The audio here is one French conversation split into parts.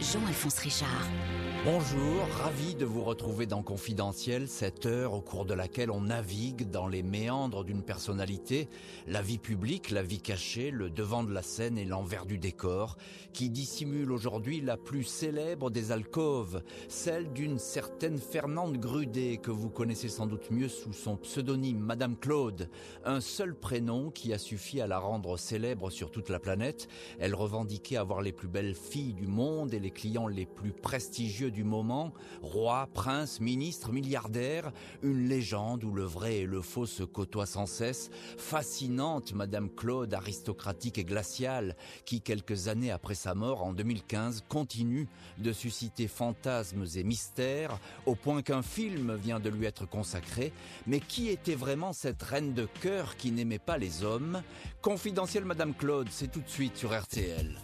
Jean-Alphonse Richard. Bonjour, ravi de vous retrouver dans Confidentiel, cette heure au cours de laquelle on navigue dans les méandres d'une personnalité, la vie publique, la vie cachée, le devant de la scène et l'envers du décor, qui dissimule aujourd'hui la plus célèbre des alcôves, celle d'une certaine Fernande Grudet, que vous connaissez sans doute mieux sous son pseudonyme Madame Claude, un seul prénom qui a suffi à la rendre célèbre sur toute la planète. Elle revendiquait avoir les plus belles filles du monde et les clients les plus prestigieux du moment, roi, prince, ministre, milliardaire, une légende où le vrai et le faux se côtoient sans cesse, fascinante Madame Claude, aristocratique et glaciale, qui quelques années après sa mort en 2015 continue de susciter fantasmes et mystères, au point qu'un film vient de lui être consacré. Mais qui était vraiment cette reine de cœur qui n'aimait pas les hommes? Confidentiel Madame Claude, c'est tout de suite sur RTL.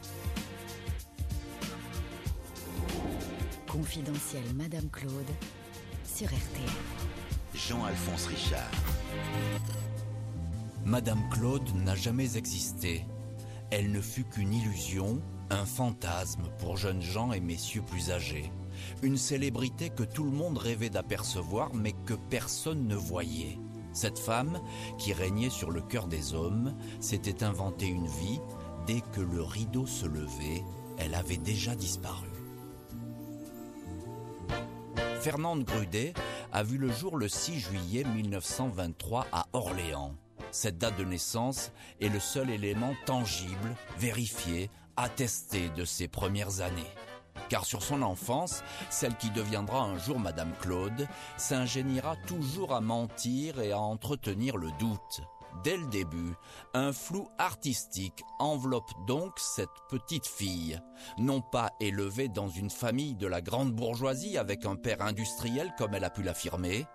Confidentiel Madame Claude sur RTL. Jean-Alphonse Richard. Madame Claude n'a jamais existé. Elle ne fut qu'une illusion, un fantasme pour jeunes gens et messieurs plus âgés. Une célébrité que tout le monde rêvait d'apercevoir mais que personne ne voyait. Cette femme, qui régnait sur le cœur des hommes, s'était inventée une vie. Dès que le rideau se levait, elle avait déjà disparu. Fernande Grudet a vu le jour le 6 juillet 1923 à Orléans. Cette date de naissance est le seul élément tangible, vérifié, attesté de ses premières années. Car sur son enfance, celle qui deviendra un jour Madame Claude s'ingéniera toujours à mentir et à entretenir le doute. Dès le début, un flou artistique enveloppe donc cette petite fille, non pas élevée dans une famille de la grande bourgeoisie avec un père industriel comme elle a pu l'affirmer,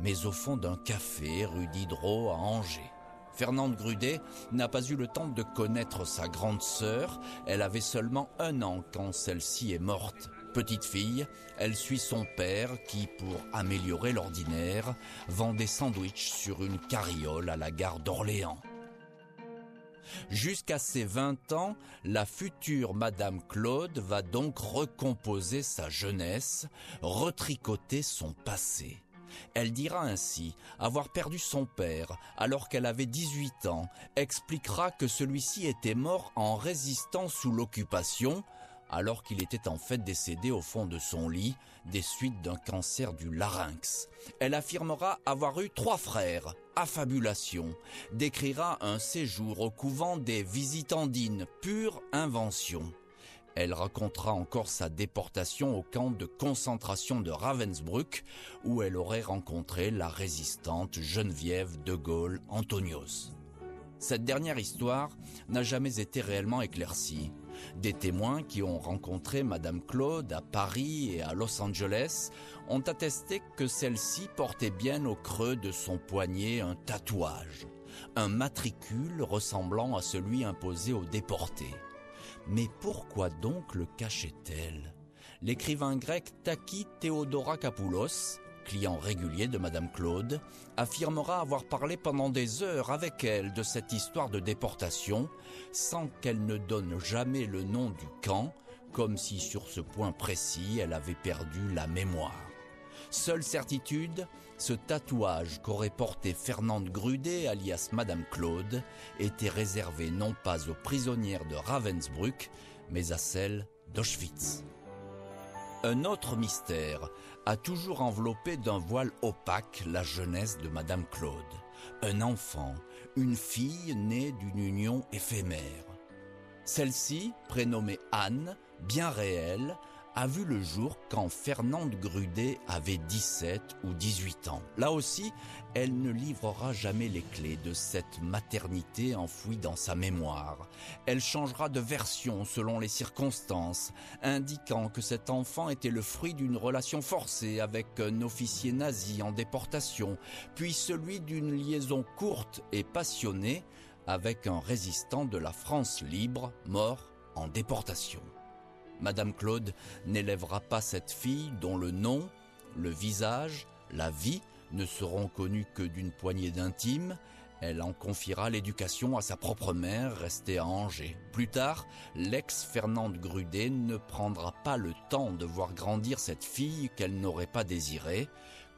mais au fond d'un café rue Diderot à Angers. Fernande Grudet n'a pas eu le temps de connaître sa grande sœur, elle avait seulement un an quand celle-ci est morte. Petite fille, elle suit son père qui, pour améliorer l'ordinaire, vend des sandwichs sur une carriole à la gare d'Orléans. Jusqu'à ses 20 ans, la future Madame Claude va donc recomposer sa jeunesse, retricoter son passé. Elle dira ainsi avoir perdu son père alors qu'elle avait 18 ans, expliquera que celui-ci était mort en résistant sous l'occupation, alors qu'il était en fait décédé au fond de son lit des suites d'un cancer du larynx. Elle affirmera avoir eu trois frères, affabulation, décrira un séjour au couvent des visitandines, pure invention. Elle racontera encore sa déportation au camp de concentration de Ravensbrück, où elle aurait rencontré la résistante Geneviève de Gaulle Antonios. Cette dernière histoire n'a jamais été réellement éclaircie. Des témoins qui ont rencontré Madame Claude à Paris et à Los Angeles ont attesté que celle-ci portait bien au creux de son poignet un tatouage, un matricule ressemblant à celui imposé aux déportés. Mais pourquoi donc le cachait-elle? L'écrivain grec Taki Theodorakopoulos, client régulier de Madame Claude, affirmera avoir parlé pendant des heures avec elle de cette histoire de déportation, sans qu'elle ne donne jamais le nom du camp, comme si sur ce point précis elle avait perdu la mémoire. Seule certitude, ce tatouage qu'aurait porté Fernande Grudet, alias Madame Claude, était réservé non pas aux prisonnières de Ravensbrück, mais à celles d'Auschwitz. Un autre mystère a toujours enveloppé d'un voile opaque la jeunesse de Madame Claude. Un enfant, une fille née d'une union éphémère. Celle-ci, prénommée Anne, bien réelle, a vu le jour quand Fernande Grudet avait 17 ou 18 ans. Là aussi, elle ne livrera jamais les clés de cette maternité enfouie dans sa mémoire. Elle changera de version selon les circonstances, indiquant que cet enfant était le fruit d'une relation forcée avec un officier nazi en déportation, puis celui d'une liaison courte et passionnée avec un résistant de la France libre mort en déportation. Madame Claude n'élèvera pas cette fille dont le nom, le visage, la vie ne seront connus que d'une poignée d'intimes. Elle en confiera l'éducation à sa propre mère restée à Angers. Plus tard, l'ex-Fernande Grudet ne prendra pas le temps de voir grandir cette fille qu'elle n'aurait pas désirée.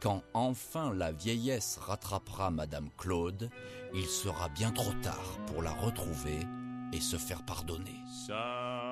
Quand enfin la vieillesse rattrapera Madame Claude, il sera bien trop tard pour la retrouver et se faire pardonner. Some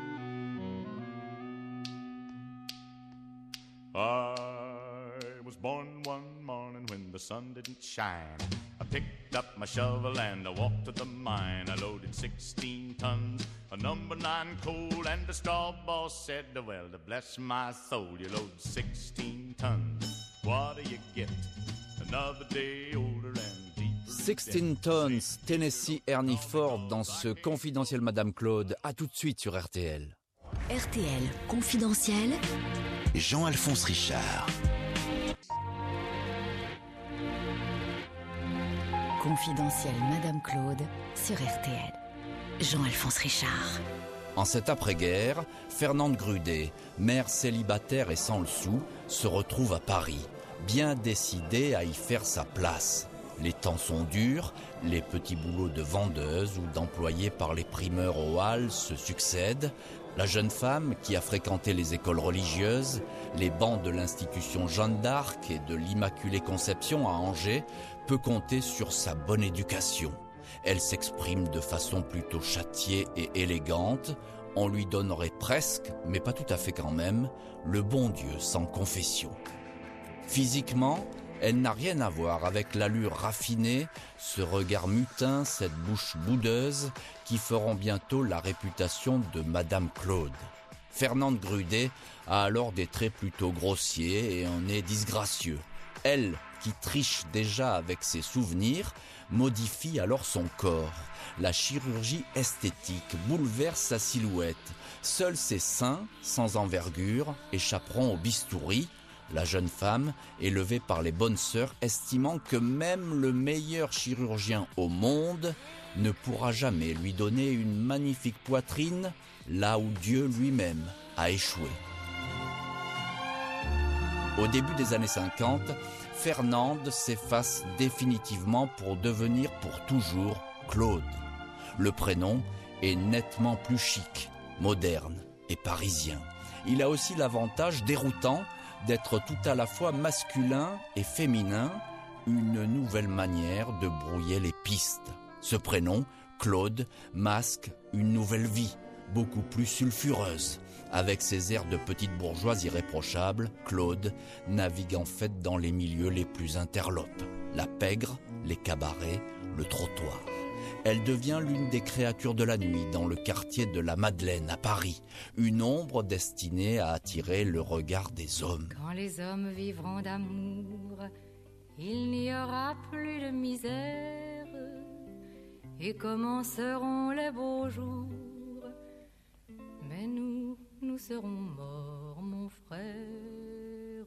I was born one morning when the sun didn't shine. I picked up my shovel and I walked to the mine. I loaded 16 tons of number nine coal, and the straw boss said, Well, to bless my soul, you load 16 tons. What do you get? Another day older and deeper. 16 tons, Tennessee Ernie Ford dans ce confidentiel Madame Claude. À tout de suite sur RTL. RTL confidentiel. Jean-Alphonse Richard. Confidentiel Madame Claude sur RTL. Jean-Alphonse Richard. En cette après-guerre, Fernande Grudet, mère célibataire et sans le sou, se retrouve à Paris, bien décidée à y faire sa place. Les temps sont durs, les petits boulots de vendeuse ou d'employée par les primeurs aux halles se succèdent. La jeune femme, qui a fréquenté les écoles religieuses, les bancs de l'institution Jeanne d'Arc et de l'Immaculée Conception à Angers, peut compter sur sa bonne éducation. Elle s'exprime de façon plutôt châtiée et élégante. On lui donnerait presque, mais pas tout à fait quand même, le bon Dieu sans confession. Physiquement, elle n'a rien à voir avec l'allure raffinée, ce regard mutin, cette bouche boudeuse feront bientôt la réputation de Madame Claude. Fernande Grudet a alors des traits plutôt grossiers et un nez disgracieux. Elle, qui triche déjà avec ses souvenirs, modifie alors son corps. La chirurgie esthétique bouleverse sa silhouette. Seuls ses seins, sans envergure, échapperont au bistouri. La jeune femme, élevée par les bonnes sœurs, estimant que même le meilleur chirurgien au monde ne pourra jamais lui donner une magnifique poitrine là où Dieu lui-même a échoué. Au début des années 50, Fernande s'efface définitivement pour devenir pour toujours Claude. Le prénom est nettement plus chic, moderne et parisien. Il a aussi l'avantage déroutant d'être tout à la fois masculin et féminin, une nouvelle manière de brouiller les pistes. Ce prénom, Claude, masque une nouvelle vie, beaucoup plus sulfureuse. Avec ses airs de petite bourgeoise irréprochable, Claude navigue en fait dans les milieux les plus interlopes. La pègre, les cabarets, le trottoir. Elle devient l'une des créatures de la nuit dans le quartier de la Madeleine à Paris, une ombre destinée à attirer le regard des hommes. Quand les hommes vivront d'amour, il n'y aura plus de misère et commenceront les beaux jours? Mais nous, nous serons morts, mon frère.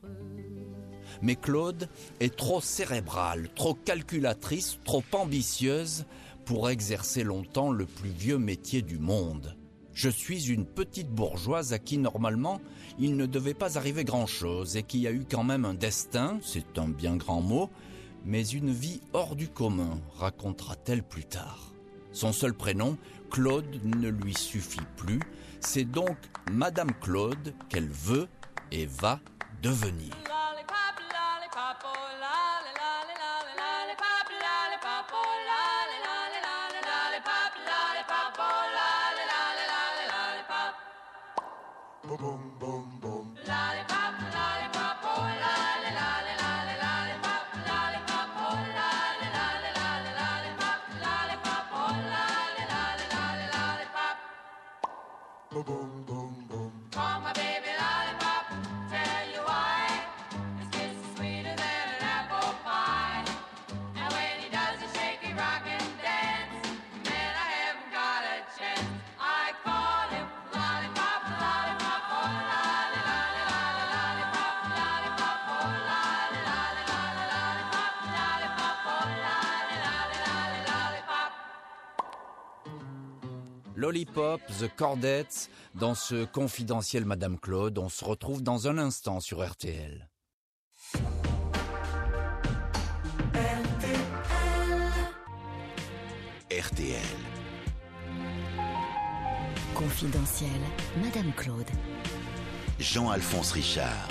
Mais Claude est trop cérébrale, trop calculatrice, trop ambitieuse pour exercer longtemps le plus vieux métier du monde. Je suis une petite bourgeoise à qui normalement il ne devait pas arriver grand-chose et qui a eu quand même un destin, c'est un bien grand mot, mais une vie hors du commun, racontera-t-elle plus tard. Son seul prénom, Claude, ne lui suffit plus, c'est donc Madame Claude qu'elle veut et va devenir. boom. The Cordettes, dans ce confidentiel Madame Claude, on se retrouve dans un instant sur RTL. RTL. Confidentiel, Madame Claude. Jean-Alphonse Richard.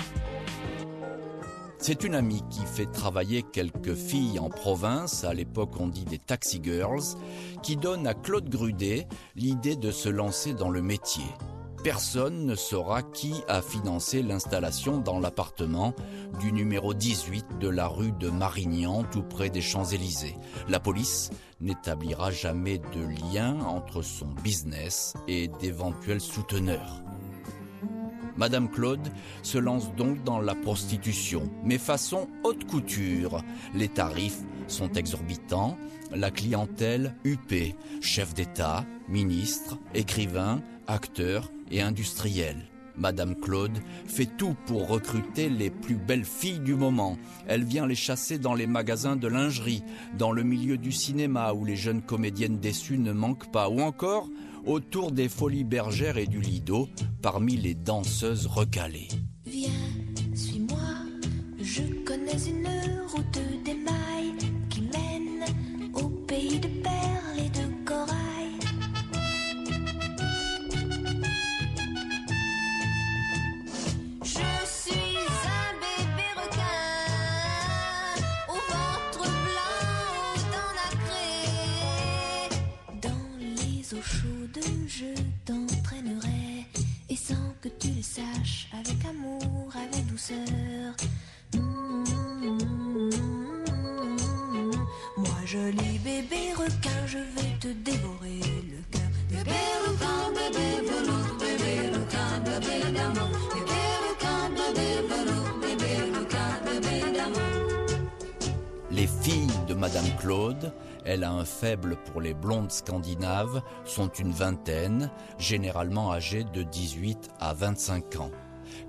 C'est une amie qui fait travailler quelques filles en province, à l'époque on dit des taxi girls, qui donne à Claude Grudet l'idée de se lancer dans le métier. Personne ne saura qui a financé l'installation dans l'appartement du numéro 18 de la rue de Marignan, tout près des Champs-Élysées. La police n'établira jamais de lien entre son business et d'éventuels souteneurs. Madame Claude se lance donc dans la prostitution, mais façon haute couture. Les tarifs sont exorbitants, la clientèle huppée, chef d'État, ministre, écrivain, acteur et industriel. Madame Claude fait tout pour recruter les plus belles filles du moment. Elle vient les chasser dans les magasins de lingerie, dans le milieu du cinéma où les jeunes comédiennes déçues ne manquent pas, ou encore autour des folies bergères et du Lido, parmi les danseuses recalées. Viens, suis-moi, je connais une route saches, avec amour, avec douceur. Moi, joli bébé requin, je vais te dévorer le cœur. Bébé requin, bébé velours, bébé requin, bébé d'amour. Bébé requin, bébé velours, bébé requin, bébé d'amour. Les filles de Madame Claude, elle a un faible pour les blondes scandinaves, sont une vingtaine, généralement âgées de 18 à 25 ans.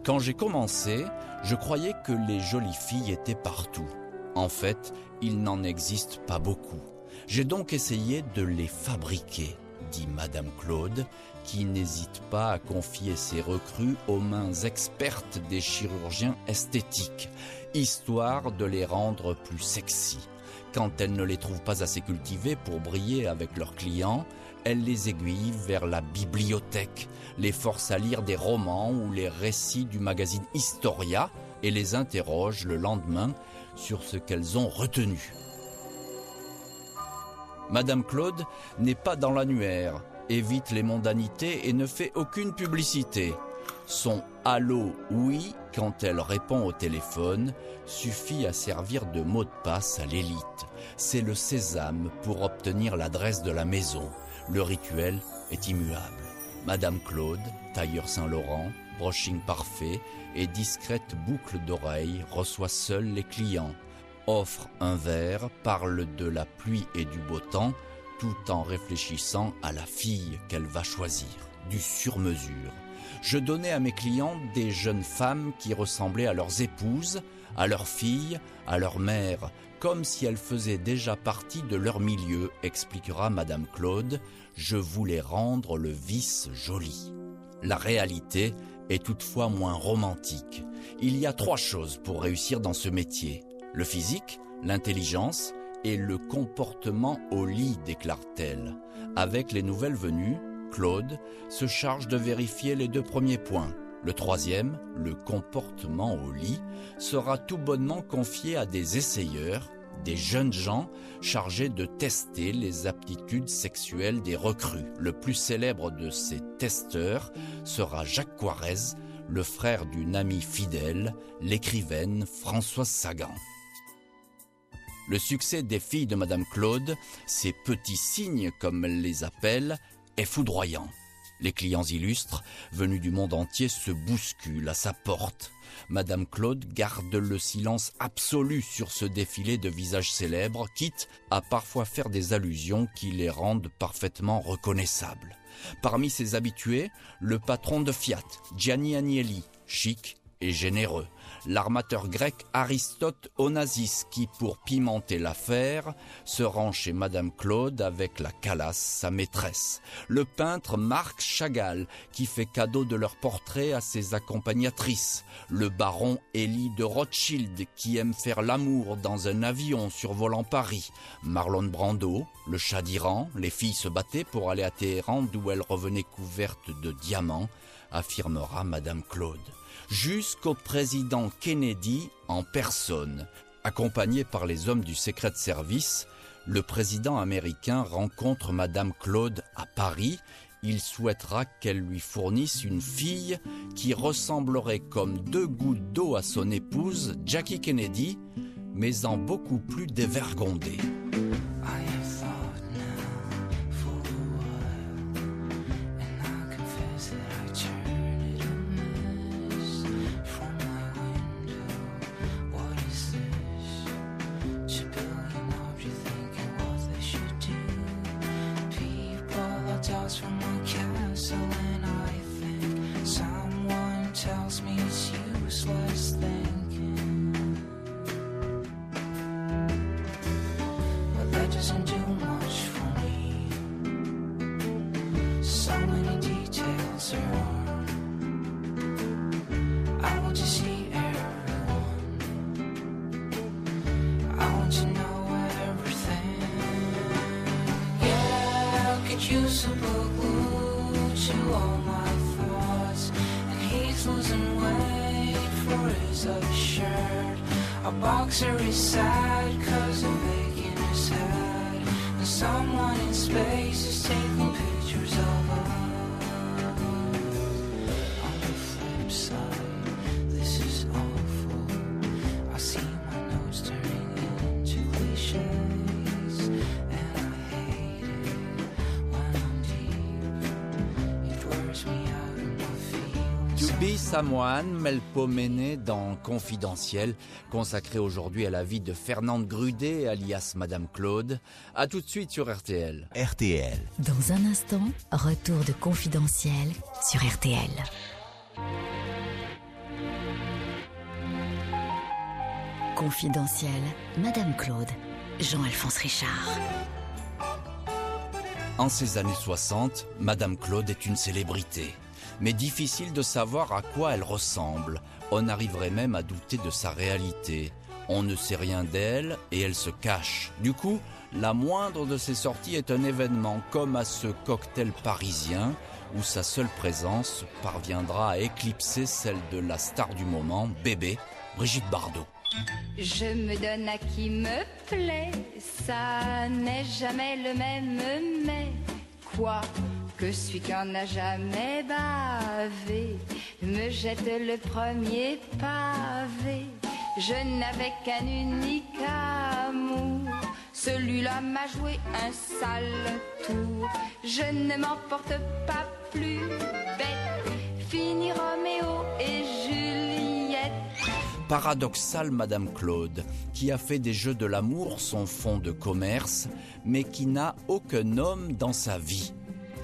Quand j'ai commencé, je croyais que les jolies filles étaient partout. En fait, il n'en existe pas beaucoup. J'ai donc essayé de les fabriquer, dit Madame Claude, qui n'hésite pas à confier ses recrues aux mains expertes des chirurgiens esthétiques, histoire de les rendre plus sexy. Quand elles ne les trouvent pas assez cultivées pour briller avec leurs clients, elles les aiguillent vers la bibliothèque, les forcent à lire des romans ou les récits du magazine Historia et les interrogent le lendemain sur ce qu'elles ont retenu. Madame Claude n'est pas dans l'annuaire, évite les mondanités et ne fait aucune publicité. Son Allô oui, quand elle répond au téléphone, suffit à servir de mot de passe à l'élite. C'est le sésame pour obtenir l'adresse de la maison. Le rituel est immuable. Madame Claude, tailleur Saint-Laurent, brushing parfait et discrète boucle d'oreille reçoit seule les clients. Offre un verre, parle de la pluie et du beau temps, tout en réfléchissant à la fille qu'elle va choisir. Du sur-mesure. Je donnais à mes clients des jeunes femmes qui ressemblaient à leurs épouses, à leurs filles, à leur mère, comme si elles faisaient déjà partie de leur milieu, expliquera Madame Claude. Je voulais rendre le vice joli. La réalité est toutefois moins romantique. Il y a trois choses pour réussir dans ce métier. Le physique, l'intelligence et le comportement au lit, déclare-t-elle. Avec les nouvelles venues, Claude se charge de vérifier les deux premiers points. Le troisième, le comportement au lit, sera tout bonnement confié à des essayeurs, des jeunes gens chargés de tester les aptitudes sexuelles des recrues. Le plus célèbre de ces testeurs sera Jacques Coirez, le frère d'une amie fidèle, l'écrivaine Françoise Sagan. Le succès des filles de Madame Claude, ces petits signes comme elle les appelle, est foudroyant. Les clients illustres, venus du monde entier, se bousculent à sa porte. Madame Claude garde le silence absolu sur ce défilé de visages célèbres, quitte à parfois faire des allusions qui les rendent parfaitement reconnaissables. Parmi ses habitués, le patron de Fiat, Gianni Agnelli, chic et généreux. L'armateur grec Aristote Onassis qui, pour pimenter l'affaire, se rend chez Madame Claude avec la Calas, sa maîtresse. Le peintre Marc Chagall qui fait cadeau de leur portrait à ses accompagnatrices. Le baron Élie de Rothschild qui aime faire l'amour dans un avion survolant Paris. Marlon Brando, le chat d'Iran, les filles se battaient pour aller à Téhéran d'où elles revenaient couvertes de diamants, affirmera Madame Claude jusqu'au président Kennedy en personne. Accompagné par les hommes du Secret Service, le président américain rencontre Madame Claude à Paris. Il souhaitera qu'elle lui fournisse une fille qui ressemblerait comme deux gouttes d'eau à son épouse, Jackie Kennedy, mais en beaucoup plus dévergondée. Someone in space is taking pictures of feelings. To be someone, Melpo Méné dans Confidentiel, consacré aujourd'hui à la vie de Fernande Grudet, alias Madame Claude. A tout de suite sur RTL. RTL. Dans un instant, retour de confidentiel sur RTL. Confidentiel, Madame Claude, Jean-Alphonse Richard. En ces années 60, Madame Claude est une célébrité. Mais difficile de savoir à quoi elle ressemble. On arriverait même à douter de sa réalité. On ne sait rien d'elle et elle se cache. Du coup, la moindre de ses sorties est un événement, comme à ce cocktail parisien où sa seule présence parviendra à éclipser celle de la star du moment, bébé, Brigitte Bardot. Je me donne à qui me plaît, ça n'est jamais le même, mais quoi que celui qui en a jamais bavé me jette le premier pavé. Je n'avais qu'un unique amour, celui-là m'a joué un sale tour. Je ne m'en porte pas plus bête, fini Roméo et Juliette. Paradoxale Madame Claude, qui a fait des jeux de l'amour son fonds de commerce, mais qui n'a aucun homme dans sa vie.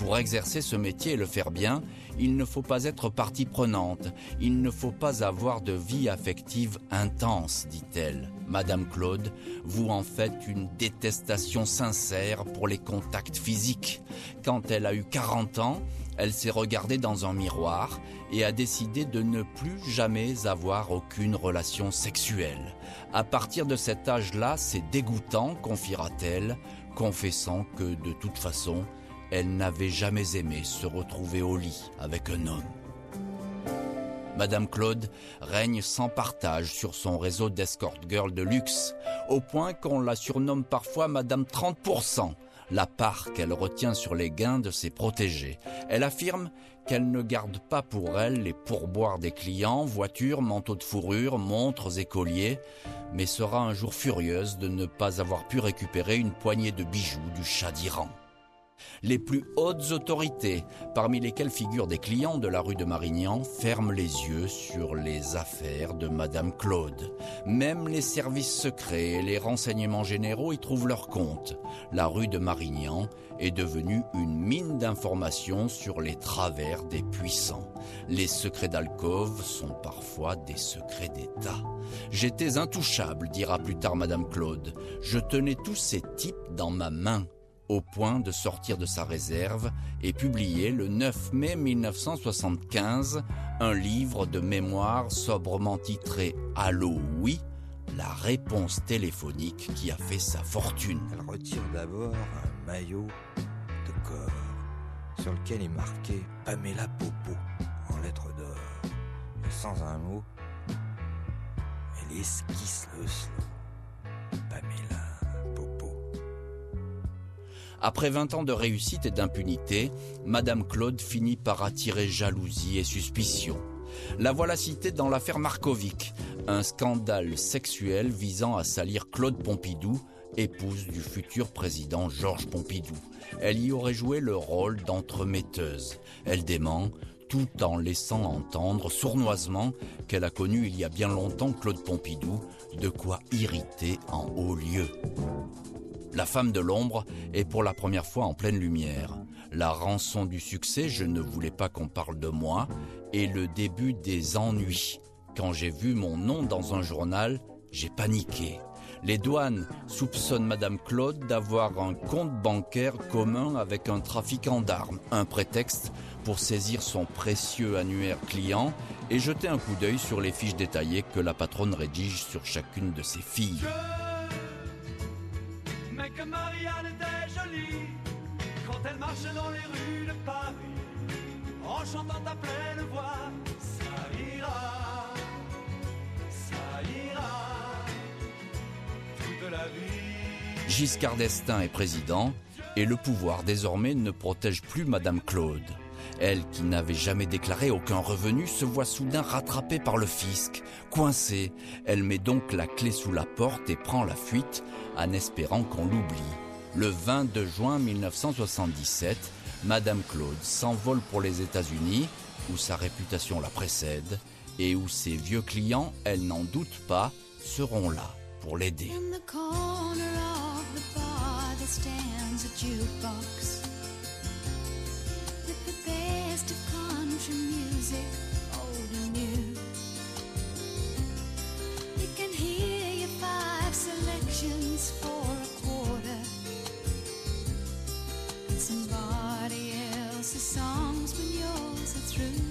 Pour exercer ce métier et le faire bien, il ne faut pas être partie prenante, il ne faut pas avoir de vie affective intense, dit-elle. Madame Claude, vous en faites une détestation sincère pour les contacts physiques. Quand elle a eu 40 ans, elle s'est regardée dans un miroir et a décidé de ne plus jamais avoir aucune relation sexuelle. À partir de cet âge-là, c'est dégoûtant, confiera-t-elle, confessant que de toute façon, elle n'avait jamais aimé se retrouver au lit avec un homme. Madame Claude règne sans partage sur son réseau d'escort girl de luxe, au point qu'on la surnomme parfois Madame 30%, la part qu'elle retient sur les gains de ses protégés. Elle affirme qu'elle ne garde pas pour elle les pourboires des clients, voitures, manteaux de fourrure, montres et colliers, mais sera un jour furieuse de ne pas avoir pu récupérer une poignée de bijoux du chat d'Iran. Les plus hautes autorités, parmi lesquelles figurent des clients de la rue de Marignan, ferment les yeux sur les affaires de Madame Claude. Même les services secrets et les renseignements généraux y trouvent leur compte. La rue de Marignan est devenue une mine d'informations sur les travers des puissants. Les secrets d'alcôve sont parfois des secrets d'État. J'étais intouchable, dira plus tard Madame Claude. Je tenais tous ces types dans ma main au point de sortir de sa réserve et publier le 9 mai 1975 un livre de mémoire sobrement titré Allô oui, la réponse téléphonique qui a fait sa fortune. Elle retire d'abord un maillot de corps sur lequel est marqué Pamela Popo en lettres d'or. Et sans un mot, elle esquisse le slow. Pamela. Après 20 ans de réussite et d'impunité, Madame Claude finit par attirer jalousie et suspicion. La voilà citée dans l'affaire Markovic, un scandale sexuel visant à salir Claude Pompidou, épouse du futur président Georges Pompidou. Elle y aurait joué le rôle d'entremetteuse. Elle dément, tout en laissant entendre sournoisement qu'elle a connu il y a bien longtemps Claude Pompidou, de quoi irriter en haut lieu. La femme de l'ombre est pour la première fois en pleine lumière. La rançon du succès, je ne voulais pas qu'on parle de moi, et le début des ennuis. Quand j'ai vu mon nom dans un journal, j'ai paniqué. Les douanes soupçonnent Madame Claude d'avoir un compte bancaire commun avec un trafiquant d'armes, un prétexte pour saisir son précieux annuaire client et jeter un coup d'œil sur les fiches détaillées que la patronne rédige sur chacune de ses filles. Giscard d'Estaing est président et le pouvoir désormais ne protège plus Madame Claude. Elle, qui n'avait jamais déclaré aucun revenu, se voit soudain rattrapée par le fisc. Coincée, elle met donc la clé sous la porte et prend la fuite en espérant qu'on l'oublie. Le 22 juin 1977, Madame Claude s'envole pour les États-Unis, où sa réputation la précède et où ses vieux clients, elle n'en doute pas, seront là pour l'aider. In the through.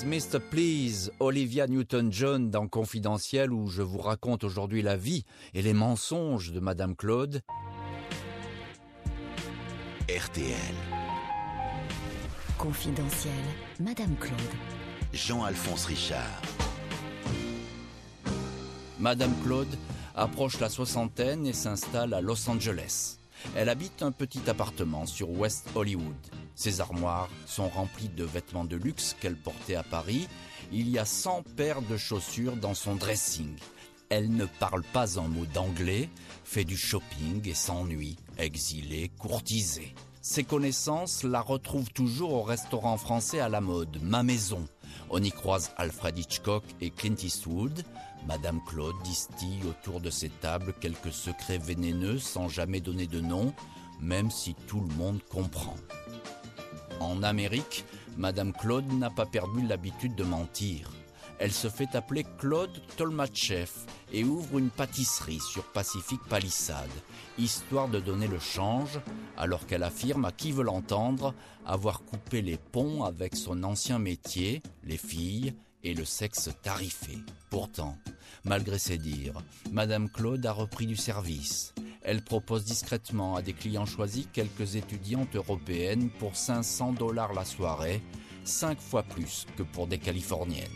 Please, Mr. Please, Olivia Newton-John dans Confidentiel où je vous raconte aujourd'hui la vie et les mensonges de Madame Claude. RTL. Confidentiel, Madame Claude. Jean-Alphonse Richard. Madame Claude approche la soixantaine et s'installe à Los Angeles. Elle habite un petit appartement sur West Hollywood. Ses armoires sont remplies de vêtements de luxe qu'elle portait à Paris. Il y a 100 paires de chaussures dans son dressing. Elle ne parle pas un mot d'anglais, fait du shopping et s'ennuie, exilée, courtisée. Ses connaissances la retrouvent toujours au restaurant français à la mode, Ma Maison. On y croise Alfred Hitchcock et Clint Eastwood. Madame Claude distille autour de ces tables quelques secrets vénéneux sans jamais donner de nom, même si tout le monde comprend. En Amérique, Madame Claude n'a pas perdu l'habitude de mentir. Elle se fait appeler Claude Tolmachev et ouvre une pâtisserie sur Pacific Palisade, histoire de donner le change, alors qu'elle affirme à qui veut l'entendre avoir coupé les ponts avec son ancien métier, les filles et le sexe tarifé. Pourtant, malgré ses dires, Madame Claude a repris du service. Elle propose discrètement à des clients choisis quelques étudiantes européennes pour 500 dollars la soirée, cinq fois plus que pour des Californiennes.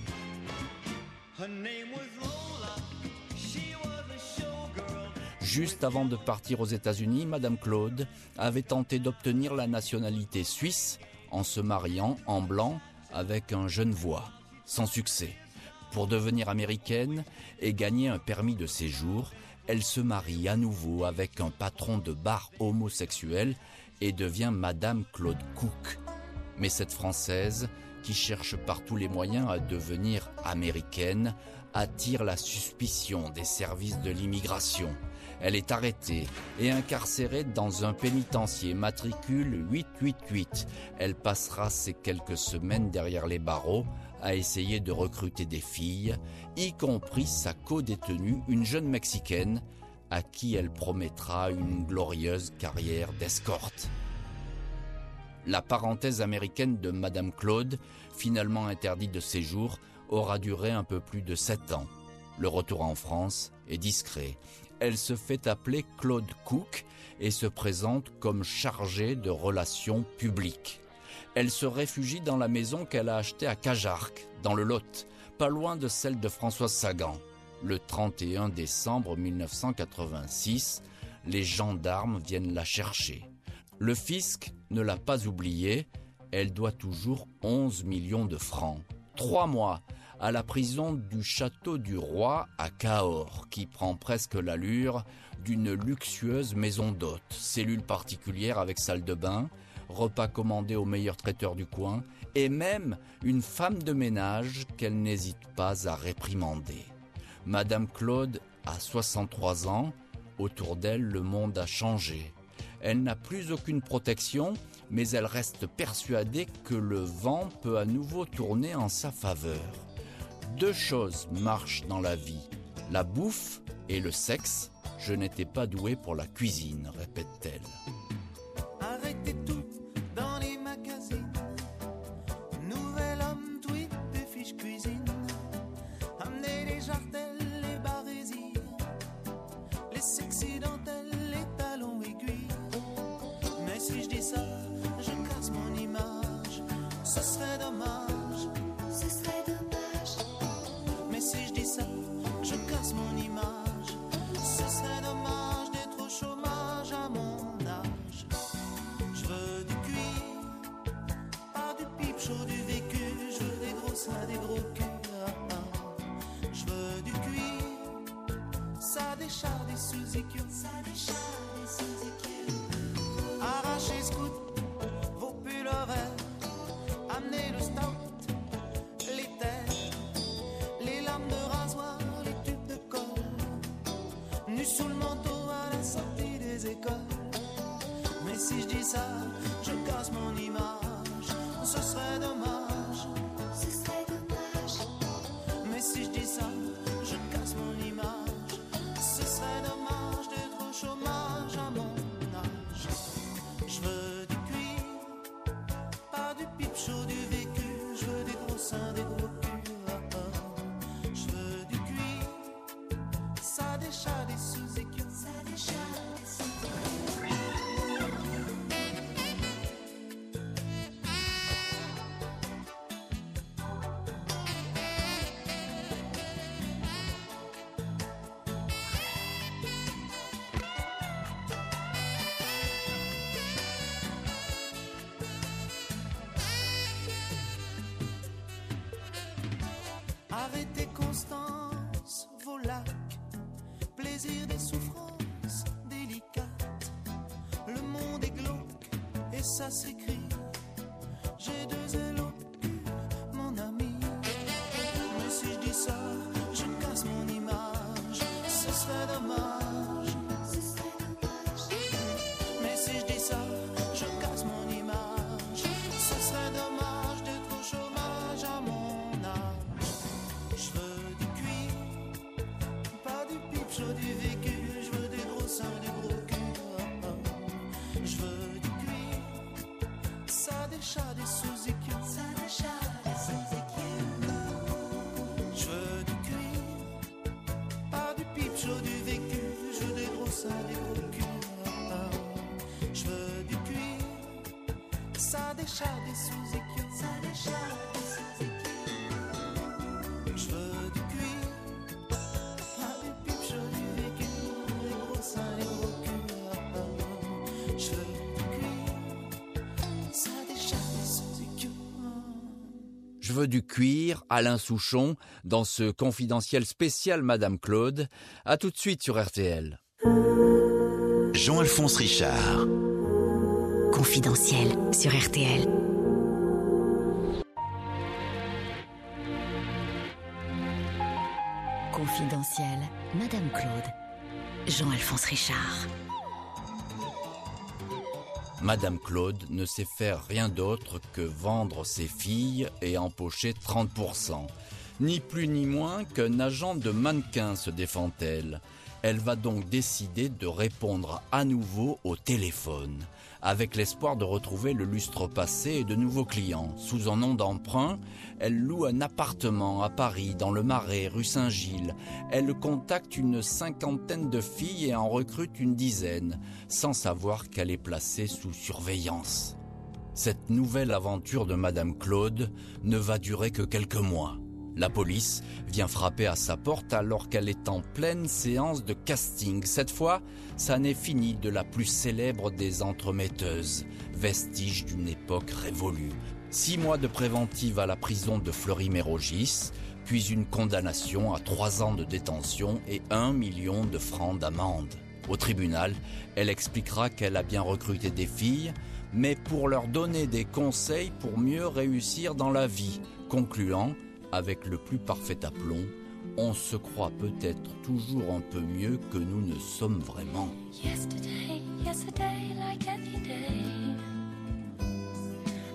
Juste avant de partir aux États-Unis, Madame Claude avait tenté d'obtenir la nationalité suisse en se mariant en blanc avec un jeune voix, sans succès. Pour devenir américaine et gagner un permis de séjour, elle se marie à nouveau avec un patron de bar homosexuel et devient Madame Claude Cook. Mais cette Française, qui cherche par tous les moyens à devenir américaine, attire la suspicion des services de l'immigration. Elle est arrêtée et incarcérée dans un pénitencier matricule 888. Elle passera ces quelques semaines derrière les barreaux à essayer de recruter des filles, y compris sa co-détenue, une jeune Mexicaine, à qui elle promettra une glorieuse carrière d'escorte. La parenthèse américaine de Madame Claude, finalement interdite de séjour, aura duré un peu plus de sept ans. Le retour en France est discret. Elle se fait appeler Claude Cook et se présente comme chargée de relations publiques. Elle se réfugie dans la maison qu'elle a achetée à Cajarc, dans le Lot, pas loin de celle de Françoise Sagan. Le 31 décembre 1986, les gendarmes viennent la chercher. Le fisc ne l'a pas oubliée, elle doit toujours 11 millions de francs. Trois mois à la prison du château du roi à Cahors, qui prend presque l'allure d'une luxueuse maison d'hôtes, cellule particulière avec salle de bain, repas commandés au meilleur traiteur du coin, et même une femme de ménage qu'elle n'hésite pas à réprimander. Madame Claude a 63 ans, autour d'elle le monde a changé. Elle n'a plus aucune protection, mais elle reste persuadée que le vent peut à nouveau tourner en sa faveur. Deux choses marchent dans la vie, la bouffe et le sexe. Je n'étais pas douée pour la cuisine, répète-t-elle. Je veux du cuir, ça décharge des sous-écus. Ça décharge des sous-écus. Arrêtez Constance, vos lacs, plaisir des souffrances délicates. Le monde est glauque et ça s'écrit. Des. Ça des. Je veux du cuir, pas du pipe chaud du vécu. Les gros seins, les gros culs. Je veux du cuir, ça déchire des sous-écus. Je veux du cuir, Alain Souchon, dans ce confidentiel spécial Madame Claude. À tout de suite sur RTL. Jean-Alphonse Richard. Confidentiel sur RTL. Confidentiel, Madame Claude. Jean-Alphonse Richard. Madame Claude ne sait faire rien d'autre que vendre ses filles et empocher 30%. Ni plus ni moins qu'un agent de mannequin se défend-elle. Elle va donc décider de répondre à nouveau au téléphone, avec l'espoir de retrouver le lustre passé et de nouveaux clients. Sous un nom d'emprunt, elle loue un appartement à Paris, dans le Marais, rue Saint-Gilles. Elle contacte une cinquantaine de filles et en recrute une dizaine, sans savoir qu'elle est placée sous surveillance. Cette nouvelle aventure de Madame Claude ne va durer que quelques mois. La police vient frapper à sa porte alors qu'elle est en pleine séance de casting. Cette fois, ça n'est fini de la plus célèbre des entremetteuses, vestige d'une époque révolue. Six mois de préventive à la prison de Fleury-Mérogis, puis une condamnation à trois ans de détention et un million de francs d'amende. Au tribunal, elle expliquera qu'elle a bien recruté des filles, mais pour leur donner des conseils pour mieux réussir dans la vie, concluant avec le plus parfait aplomb, on se croit peut-être toujours un peu mieux que nous ne sommes vraiment. Yesterday, yesterday, like any day.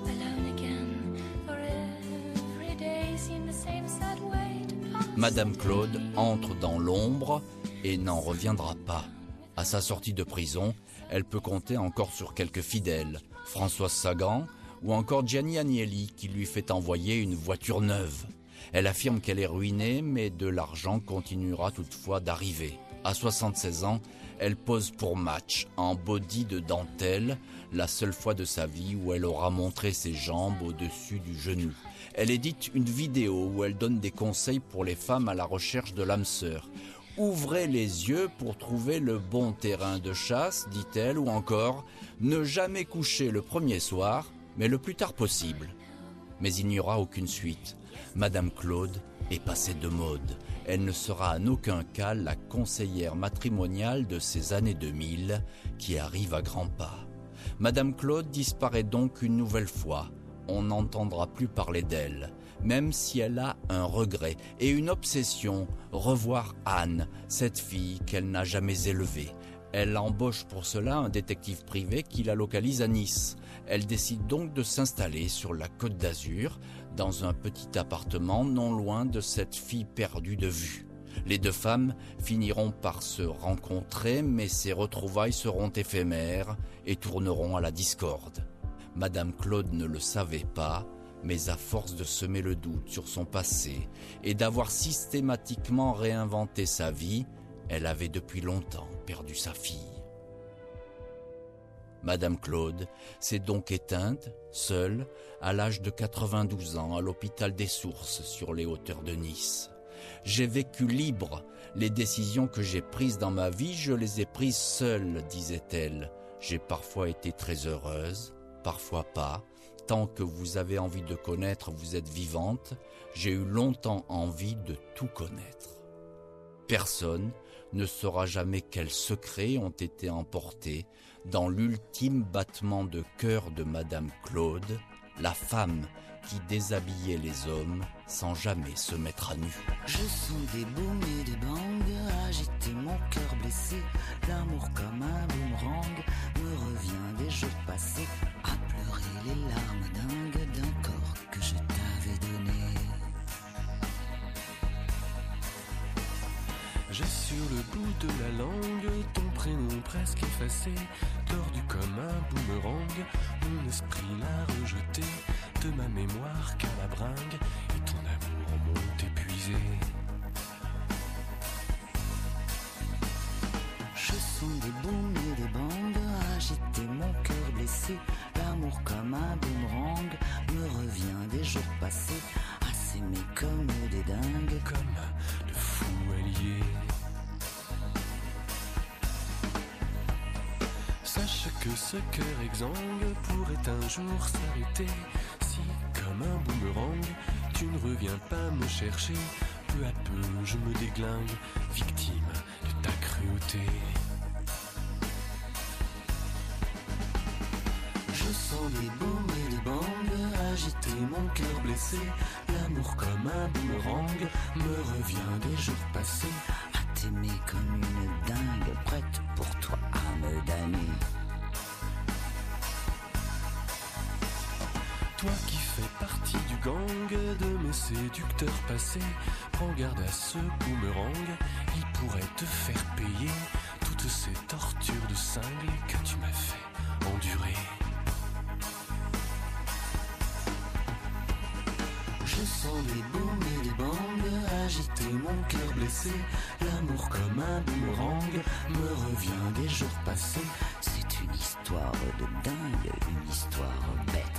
Alone again, for every day seemed the same sad way to pass. Madame Claude entre dans l'ombre et n'en reviendra pas. À sa sortie de prison, elle peut compter encore sur quelques fidèles, Françoise Sagan ou encore Gianni Agnelli qui lui fait envoyer une voiture neuve. Elle affirme qu'elle est ruinée, mais de l'argent continuera toutefois d'arriver. À 76 ans, elle pose pour match en body de dentelle, la seule fois de sa vie où elle aura montré ses jambes au-dessus du genou. Elle édite une vidéo où elle donne des conseils pour les femmes à la recherche de l'âme sœur. Ouvrez les yeux pour trouver le bon terrain de chasse, dit-elle, ou encore ne jamais coucher le premier soir, mais le plus tard possible. Mais il n'y aura aucune suite. Madame Claude est passée de mode. Elle ne sera en aucun cas la conseillère matrimoniale de ces années 2000 qui arrivent à grands pas. Madame Claude disparaît donc une nouvelle fois. On n'entendra plus parler d'elle, même si elle a un regret et une obsession, revoir Anne, cette fille qu'elle n'a jamais élevée. Elle embauche pour cela un détective privé qui la localise à Nice. Elle décide donc de s'installer sur la côte d'Azur, dans un petit appartement non loin de cette fille perdue de vue. Les deux femmes finiront par se rencontrer, mais ces retrouvailles seront éphémères et tourneront à la discorde. Madame Claude ne le savait pas, mais à force de semer le doute sur son passé et d'avoir systématiquement réinventé sa vie, elle avait depuis longtemps perdu sa fille. Madame Claude s'est donc éteinte, seule, à l'âge de 92 ans, à l'hôpital des Sources, sur les hauteurs de Nice. J'ai vécu libre. Les décisions que j'ai prises dans ma vie, je les ai prises seule, disait-elle. J'ai parfois été très heureuse, parfois pas, tant que vous avez envie de connaître, vous êtes vivante, j'ai eu longtemps envie de tout connaître. Personne ne saura jamais quels secrets ont été emportés dans l'ultime battement de cœur de Madame Claude, la femme qui déshabillait les hommes sans jamais se mettre à nu. Je sens des booms et des bangs agiter mon cœur blessé. L'amour comme un boomerang me revient des jours passés à pleurer les larmes dingues d'un corps sur le bout de la langue ton prénom presque effacé, tordu comme un boomerang. Mon esprit l'a rejeté de ma mémoire qu'à la bringue et ton amour m'ont épuisé. Je sens des booms et des bangs agiter mon cœur blessé. L'amour comme un boomerang me revient des jours passés à s'aimer comme des dingues. Comme Ce cœur exsangue pourrait un jour s'arrêter si, comme un boomerang, tu ne reviens pas me chercher. Peu à peu, je me déglingue, victime de ta cruauté. Je sens des booms et des bangs agiter mon cœur blessé. L'amour comme un boomerang me revient des jours passés à t'aimer comme une dingue prête pour toi à me Toi qui fais partie du gang de mes séducteurs passés, prends garde à ce boomerang, il pourrait te faire payer toutes ces tortures de cingle que tu m'as fait endurer. Je sens des booms et des bangs agiter mon cœur blessé. L'amour comme un boomerang me revient des jours passés. C'est une histoire de dingue, une histoire bête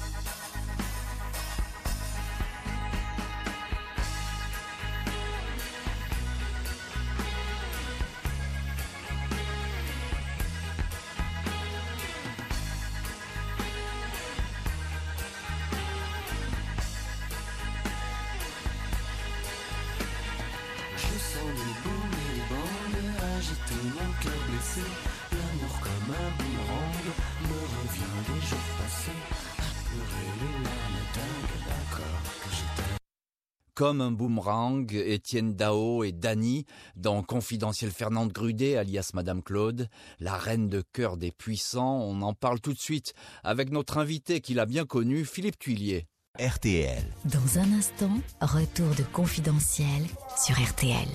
Comme un boomerang, Étienne Dao et Dany, dans Confidentiel Fernande Grudet, alias Madame Claude, la reine de cœur des puissants, on en parle tout de suite avec notre invité qu'il a bien connu, Philippe Tuillier. RTL. Dans un instant, retour de Confidentiel sur RTL.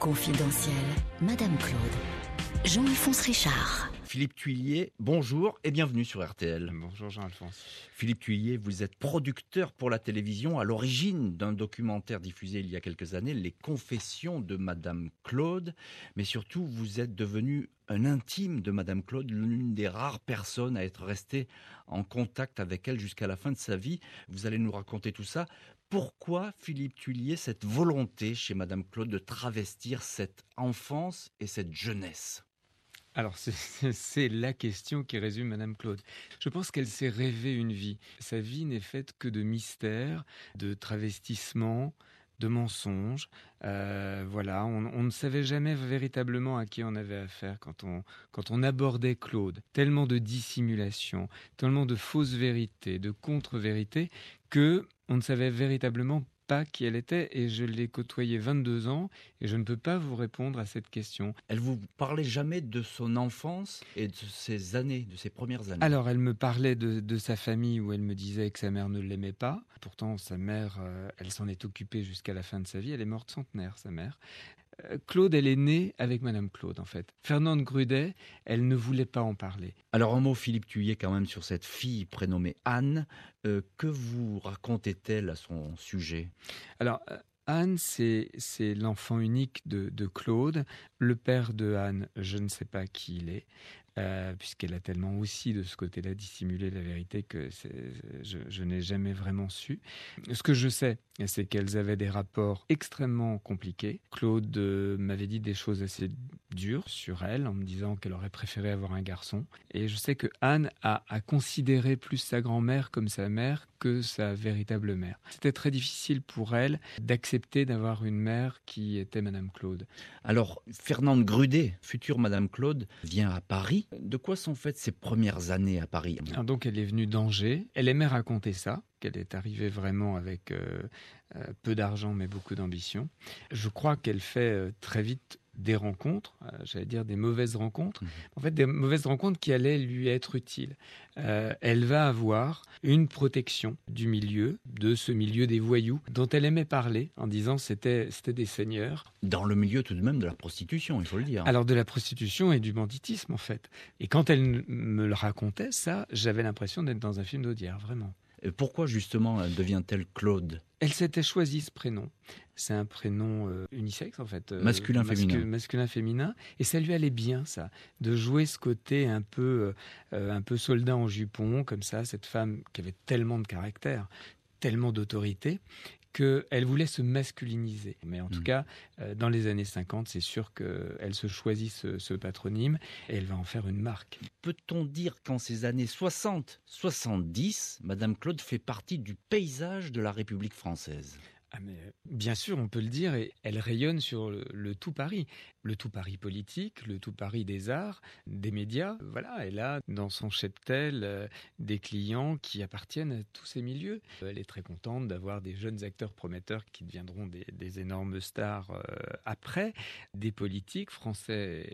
Confidentiel, Madame Claude. Jean-Alphonse Richard. Philippe Tuillier, bonjour et bienvenue sur RTL. Bonjour Jean-Alphonse. Philippe Tuillier, vous êtes producteur pour la télévision à l'origine d'un documentaire diffusé il y a quelques années, Les Confessions de Madame Claude, mais surtout vous êtes devenu un intime de Madame Claude, l'une des rares personnes à être restée en contact avec elle jusqu'à la fin de sa vie. Vous allez nous raconter tout ça. Pourquoi, Philippe Tuillier, cette volonté chez Madame Claude de travestir cette enfance et cette jeunesse? Alors, c'est- la question qui résume Madame Claude. Je pense qu'elle s'est rêvée une vie. Sa vie n'est faite que de mystères, de travestissements, de mensonges. Euh, voilà, on, on ne savait jamais véritablement à qui on avait affaire quand on, quand on abordait Claude. Tellement de dissimulation, tellement de fausses vérités, de contre-vérités, que on ne savait véritablement pas qui elle était. Et je l'ai côtoyée 22 ans et je ne peux pas vous répondre à cette question. Elle vous parlait jamais de son enfance et de ses années, de ses premières années? Alors, elle me parlait de, de sa famille où elle me disait que sa mère ne l'aimait pas. Pourtant, sa mère, euh, elle s'en est occupée jusqu'à la fin de sa vie. Elle est morte centenaire, sa mère. Claude, elle est née avec Madame Claude, en fait. Fernande Grudet, elle ne voulait pas en parler. Alors un mot, Philippe Thuillier, quand même, sur cette fille prénommée Anne. Euh, que vous racontait-elle à son sujet? Alors, euh, Anne, c'est c'est l'enfant unique de, de Claude. Le père de Anne, je ne sais pas qui il est, euh, puisqu'elle a tellement aussi de ce côté-là dissimulé la vérité que je n'ai jamais vraiment su. Ce que je sais, c'est qu'elles avaient des rapports extrêmement compliqués. Claude euh, m'avait dit des choses assez dures sur elle, en me disant qu'elle aurait préféré avoir un garçon. Et je sais que Anne a, a considéré plus sa grand-mère comme sa mère que sa véritable mère. C'était très difficile pour elle d'accepter d'avoir une mère qui était Madame Claude. Alors, Fernande Grudet, future Madame Claude, vient à Paris. De quoi sont faites ses premières années à Paris? Alors donc elle est venue d'Angers. Elle aimait raconter ça, qu'elle est arrivée vraiment avec euh, euh, peu d'argent mais beaucoup d'ambition. Je crois qu'elle fait euh, très vite des rencontres, euh, j'allais dire des mauvaises rencontres, en fait des mauvaises rencontres qui allaient lui être utiles. Euh, elle va avoir une protection du milieu, de ce milieu des voyous, dont elle aimait parler en disant c'était c'était des seigneurs. Dans le milieu tout de même de la prostitution, il faut le dire. Alors de la prostitution et du banditisme en fait. Et quand elle me le racontait, ça, j'avais l'impression d'être dans un film d'Audière, vraiment. Pourquoi justement elle devient-elle Claude? Elle s'était choisi ce prénom. C'est un prénom euh, unisexe en fait. euh, Masculin, féminin. Masculin, féminin. Et ça lui allait bien ça, de jouer ce côté un peu, euh, un peu soldat en jupon, comme ça, cette femme qui avait tellement de caractère, tellement d'autorité, qu'elle voulait se masculiniser. Mais en tout cas, euh, dans les années 50, c'est sûr qu'elle se choisit ce, ce patronyme et elle va en faire une marque. Peut-on dire qu'en ces années 60, 70, Madame Claude fait partie du paysage de la République française? Ah euh, bien sûr, on peut le dire, et elle rayonne sur le, tout Paris, le tout Paris politique, le tout Paris des arts, des médias. Voilà, elle a dans son cheptel euh, des clients qui appartiennent à tous ces milieux. Elle est très contente d'avoir des jeunes acteurs prometteurs qui deviendront des, énormes stars euh, après, des politiques français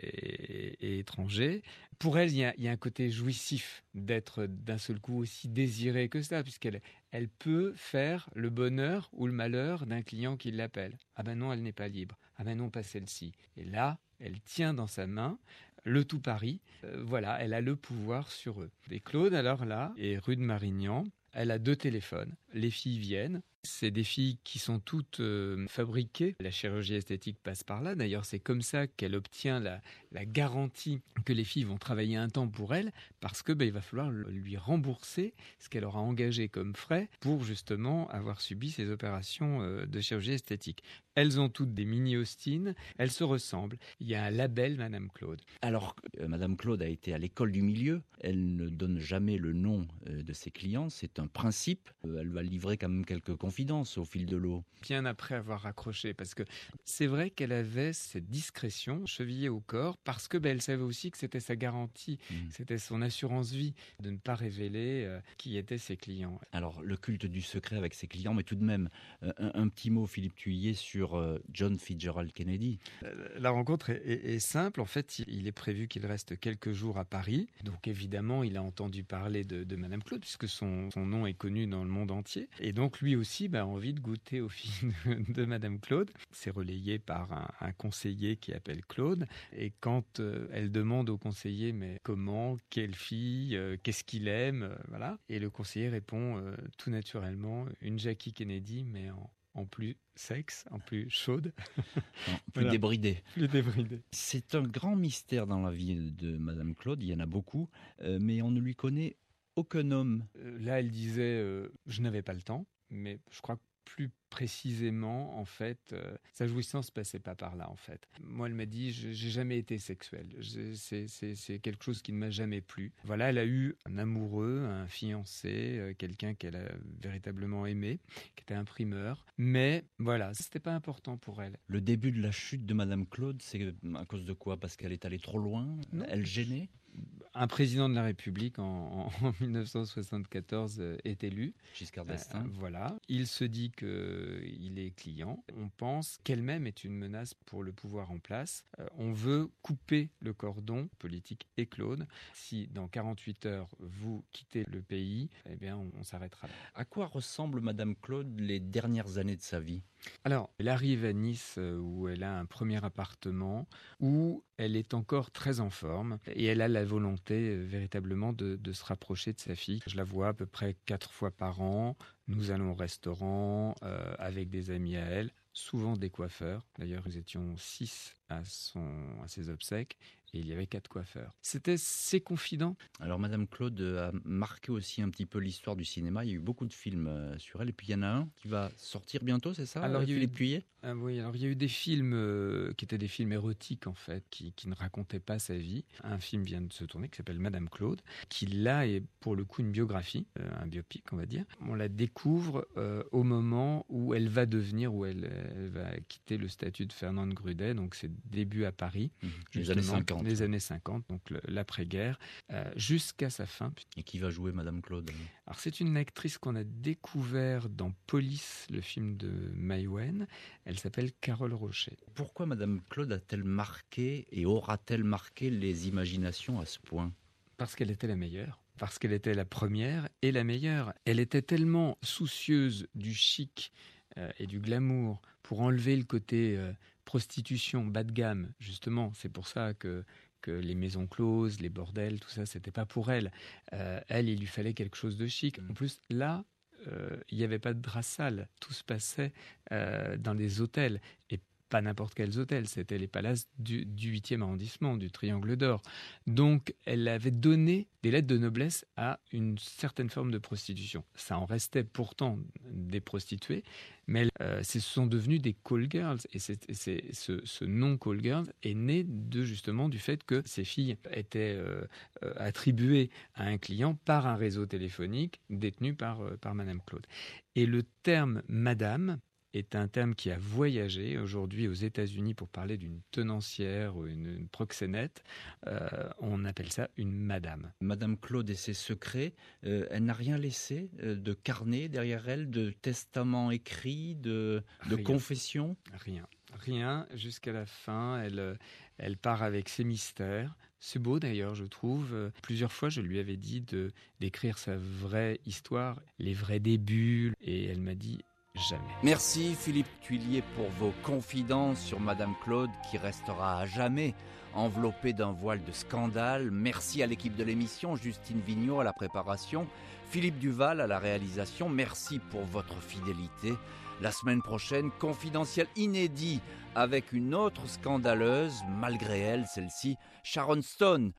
et étrangers. Pour elle, il y, a, un côté jouissif d'être d'un seul coup aussi désirée que ça, puisqu'elle elle peut faire le bonheur ou le malheur d'un client qui l'appelle. Ah ben non, elle n'est pas libre. Ah ben non, pas celle-ci. Et là, elle tient dans sa main le tout Paris. Euh, voilà, elle a le pouvoir sur eux. Et Claude, alors là, est rue de Marignan. Elle a deux téléphones. Les filles viennent. C'est des filles qui sont toutes euh, fabriquées. La chirurgie esthétique passe par là. D'ailleurs, c'est comme ça qu'elle obtient la, garantie que les filles vont travailler un temps pour elle, parce que ben, il va falloir lui rembourser ce qu'elle aura engagé comme frais pour justement avoir subi ces opérations euh, de chirurgie esthétique. Elles ont toutes des mini Austin. Elles se ressemblent. Il y a un label Madame Claude. Alors, euh, Madame Claude a été à l'école du milieu. Elle ne donne jamais le nom de ses clients. C'est un principe. Elle va livrer quand même quelques confidences au fil de l'eau. bien après avoir raccroché, parce que c'est vrai qu'elle avait cette discrétion chevillée au corps, parce que ben, elle savait aussi que c'était sa garantie, c'était son assurance vie de ne pas révéler euh, qui étaient ses clients. Alors, le culte du secret avec ses clients, mais tout de même, euh, un, un petit mot, Philippe Thuillier, sur euh, John Fitzgerald Kennedy. Euh, La rencontre est, est- est simple. En fait, il, il est prévu qu'il reste quelques jours à Paris. Donc, évidemment, il a entendu parler de, de Madame Claude, puisque son, son nom est connu dans le monde entier. Et donc, lui aussi bah, a envie de goûter aux filles de, Madame Claude. C'est relayé par un, un conseiller qui appelle Claude. Et quand euh, elle demande au conseiller, mais comment, quelle fille, euh, qu'est-ce qu'il aime, euh, voilà. Et le conseiller répond tout naturellement, une Jackie Kennedy, mais en, en plus sexe, en plus chaude. plus débridée. Plus débridée. C'est un grand mystère dans la vie de Madame Claude, il y en a beaucoup, mais on ne lui connaît aucun homme. Là, elle disait, euh, je n'avais pas le temps, mais je crois que plus précisément, en fait, euh, sa jouissance passait pas par là, en fait. Moi, elle m'a dit, j'ai jamais été sexuelle. C'est quelque chose qui ne m'a jamais plu. Voilà, elle a eu un amoureux, un fiancé, euh, quelqu'un qu'elle a véritablement aimé, qui était imprimeur. Mais voilà, c'était pas important pour elle. Le début de la chute de Madame Claude, c'est à cause de quoi? Parce qu'elle est allée trop loin? Elle gênait? Un président de la République en, en 1974 euh, est élu. Giscard d'Estaing. Euh, voilà. Il se dit qu'il est client. On pense qu'elle-même est une menace pour le pouvoir en place. Euh, on veut couper le cordon politique et Claude. Si dans 48 heures vous quittez le pays, eh bien on, on s'arrêtera là. À quoi ressemble Madame Claude les dernières années de sa vie? Alors, elle arrive à Nice euh, où elle a un premier appartement, où elle est encore très en forme et elle a la volonté euh, véritablement de, se rapprocher de sa fille. Je la vois à peu près quatre fois par an. Nous allons au restaurant euh, avec des amis à elle. souvent des coiffeurs. D'ailleurs, nous étions six à, son, à ses obsèques et il y avait quatre coiffeurs. C'était ses confidents. Alors, Madame Claude a marqué aussi un petit peu l'histoire du cinéma. Il y a eu beaucoup de films euh, sur elle. Et puis, il y en a un qui va sortir bientôt, c'est ça Alors, euh, il y a eu- Ah oui, alors il y a eu des films euh, qui étaient des films érotiques en fait, qui, qui ne racontaient pas sa vie. Un film vient de se tourner qui s'appelle Madame Claude, qui là est pour le coup une biographie, euh, un biopic on va dire. On la découvre euh, au moment où elle va devenir, où elle, elle va quitter le statut de Fernande Grudet, donc c'est début à Paris, Mmh. Les années justement, 50. Les années 50, donc l'après-guerre, euh, jusqu'à sa fin. Et qui va jouer Madame Claude Alors c'est une actrice qu'on a découvert dans Police, le film de Maïwen. Elle s'appelle Carole Rocher. Pourquoi Madame Claude a-t-elle marqué et aura-t-elle marqué les imaginations à ce point? Parce qu'elle était la meilleure. Parce qu'elle était la première et la meilleure. Elle était tellement soucieuse du chic euh, et du glamour pour enlever le côté euh, prostitution bas de gamme. Justement, c'est pour ça que que les maisons closes, les bordels, tout ça, c'était pas pour elle. Euh, elle, il lui fallait quelque chose de chic. En plus, là, euh, il n'y avait pas de drap sale. Tout se passait euh, dans des hôtels. Et pas n'importe quels hôtels, c'était les palaces du, du 8e arrondissement, du Triangle d'Or. Donc, elle avait donné des lettres de noblesse à une certaine forme de prostitution. Ça en restait pourtant des prostituées, mais euh, ce sont devenus des call girls. Et ce, ce nom call girls est né de justement du fait que ces filles étaient euh, euh, attribuées à un client par un réseau téléphonique détenu par, euh, par Madame Claude. Et le terme Madame est un terme qui a voyagé aujourd'hui aux États-Unis pour parler d'une tenancière ou une, une proxénète. Euh, on appelle ça une madame. Madame Claude et ses secrets, euh, elle n'a rien laissé euh, de carnet derrière elle, de testament écrit, de, de Rien. confession? Rien. Rien jusqu'à la fin. Elle, elle part avec ses mystères. C'est beau d'ailleurs, je trouve. Plusieurs fois, je lui avais dit de d'écrire sa vraie histoire, les vrais débuts, et elle m'a dit Merci Philippe Tuillier pour vos confidences sur Madame Claude qui restera à jamais enveloppée d'un voile de scandale. Merci à l'équipe de l'émission, Justine Vignot à la préparation, Philippe Duval à la réalisation. Merci pour votre fidélité. La semaine prochaine, confidentiel inédit avec une autre scandaleuse, malgré elle, celle-ci, Sharon Stone,